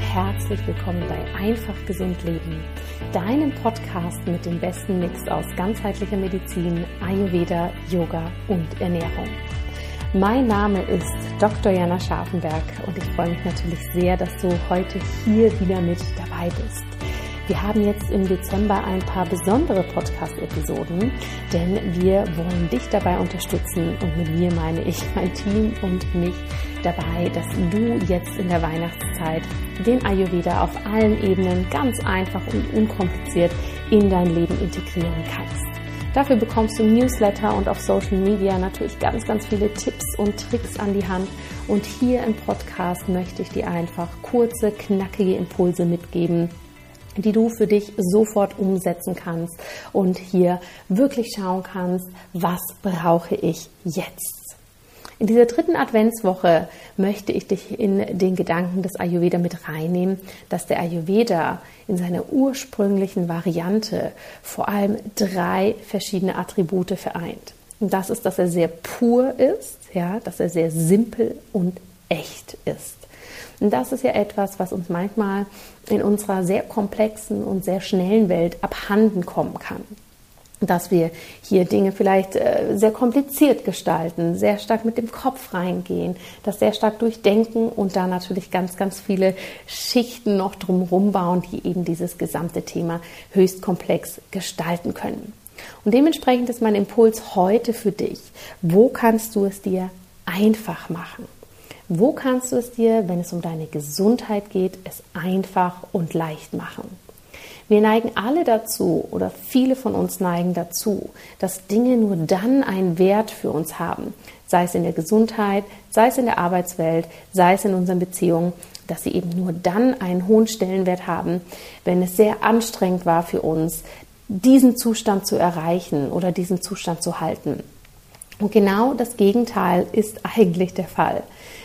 herzlich willkommen bei Einfach Gesund Leben, deinem Podcast mit dem besten Mix aus ganzheitlicher Medizin, Ayurveda, Yoga und Ernährung. Mein Name ist Dr. Jana Scharfenberg und ich freue mich natürlich sehr, dass du heute hier wieder mit dabei bist. Wir haben jetzt im Dezember ein paar besondere Podcast-Episoden, denn wir wollen dich dabei unterstützen und mit mir meine ich mein Team und mich dabei, dass du jetzt in der Weihnachtszeit den Ayurveda auf allen Ebenen ganz einfach und unkompliziert in dein Leben integrieren kannst. Dafür bekommst du Newsletter und auf Social Media natürlich ganz, ganz viele Tipps und Tricks an die Hand. Und hier im Podcast möchte ich dir einfach kurze, knackige Impulse mitgeben, die du für dich sofort umsetzen kannst und hier wirklich schauen kannst, was brauche ich jetzt. In dieser dritten Adventswoche möchte ich dich in den Gedanken des Ayurveda mit reinnehmen, dass der Ayurveda in seiner ursprünglichen Variante vor allem drei verschiedene Attribute vereint. Und das ist, dass er sehr pur ist, ja, dass er sehr simpel und echt ist. Und das ist ja etwas, was uns manchmal in unserer sehr komplexen und sehr schnellen Welt abhanden kommen kann. Dass wir hier Dinge vielleicht äh, sehr kompliziert gestalten, sehr stark mit dem Kopf reingehen, das sehr stark durchdenken und da natürlich ganz, ganz viele Schichten noch drumherum bauen, die eben dieses gesamte Thema höchst komplex gestalten können. Und dementsprechend ist mein Impuls heute für dich. Wo kannst du es dir einfach machen? Wo kannst du es dir, wenn es um deine Gesundheit geht, es einfach und leicht machen? Wir neigen alle dazu oder viele von uns neigen dazu, dass Dinge nur dann einen Wert für uns haben, sei es in der Gesundheit, sei es in der Arbeitswelt, sei es in unseren Beziehungen, dass sie eben nur dann einen hohen Stellenwert haben, wenn es sehr anstrengend war für uns, diesen Zustand zu erreichen oder diesen Zustand zu halten. Und genau das Gegenteil ist eigentlich der Fall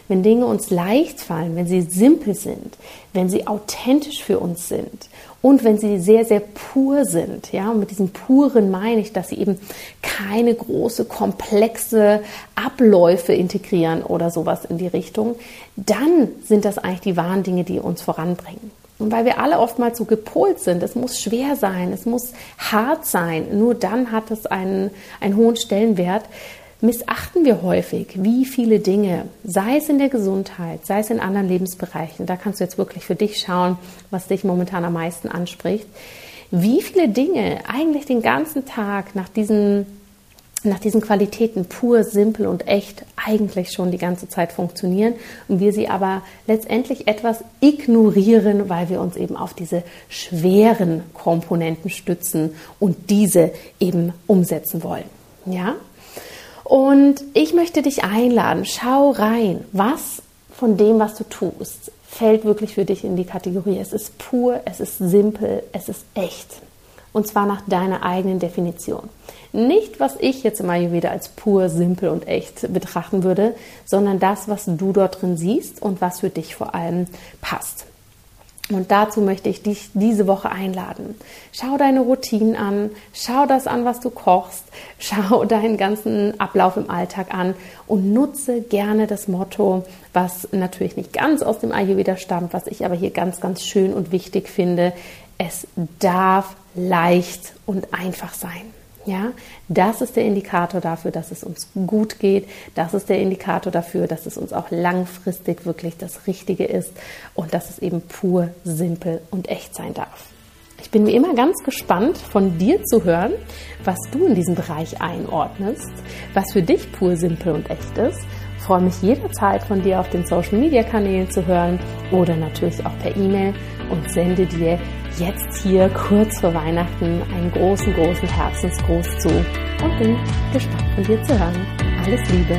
wenn Dinge uns leicht fallen, wenn sie simpel sind, wenn sie authentisch für uns sind und wenn sie sehr, sehr pur sind. Ja, und mit diesem puren meine ich, dass sie eben keine große, komplexe Abläufe integrieren oder sowas in die Richtung, dann sind das eigentlich die wahren Dinge, die uns voranbringen. Und weil wir alle oftmals so gepolt sind, es muss schwer sein, es muss hart sein, nur dann hat es einen, einen hohen Stellenwert, missachten wir häufig, wie viele Dinge, sei es in der Gesundheit, sei es in anderen Lebensbereichen, da kannst du jetzt wirklich für dich schauen, was dich momentan am meisten anspricht, wie viele Dinge eigentlich den ganzen Tag nach diesen, nach diesen Qualitäten pur, simpel und echt eigentlich schon die ganze Zeit funktionieren und wir sie aber letztendlich etwas ignorieren, weil wir uns eben auf diese schweren Komponenten stützen und diese eben umsetzen wollen. Ja? Und ich möchte dich einladen, schau rein, was von dem, was du tust, fällt wirklich für dich in die Kategorie. Es ist pur, es ist simpel, es ist echt. Und zwar nach deiner eigenen Definition. Nicht, was ich jetzt im Ayurveda als pur, simpel und echt betrachten würde, sondern das, was du dort drin siehst und was für dich vor allem passt. Und dazu möchte ich dich diese Woche einladen. Schau deine Routinen an, schau das an, was du kochst, schau deinen ganzen Ablauf im Alltag an und nutze gerne das Motto, was natürlich nicht ganz aus dem Ayurveda stammt, was ich aber hier ganz, ganz schön und wichtig finde. Es darf leicht und einfach sein. Ja, das ist der Indikator dafür, dass es uns gut geht. Das ist der Indikator dafür, dass es uns auch langfristig wirklich das Richtige ist und dass es eben pur, simpel und echt sein darf. Ich bin wie immer ganz gespannt, von dir zu hören, was du in diesem Bereich einordnest, was für dich pur, simpel und echt ist. Ich freue mich jederzeit von dir auf den Social Media Kanälen zu hören oder natürlich auch per E-Mail und sende dir jetzt hier kurz vor Weihnachten einen großen, großen Herzensgruß zu und bin gespannt von dir zu hören. Alles Liebe,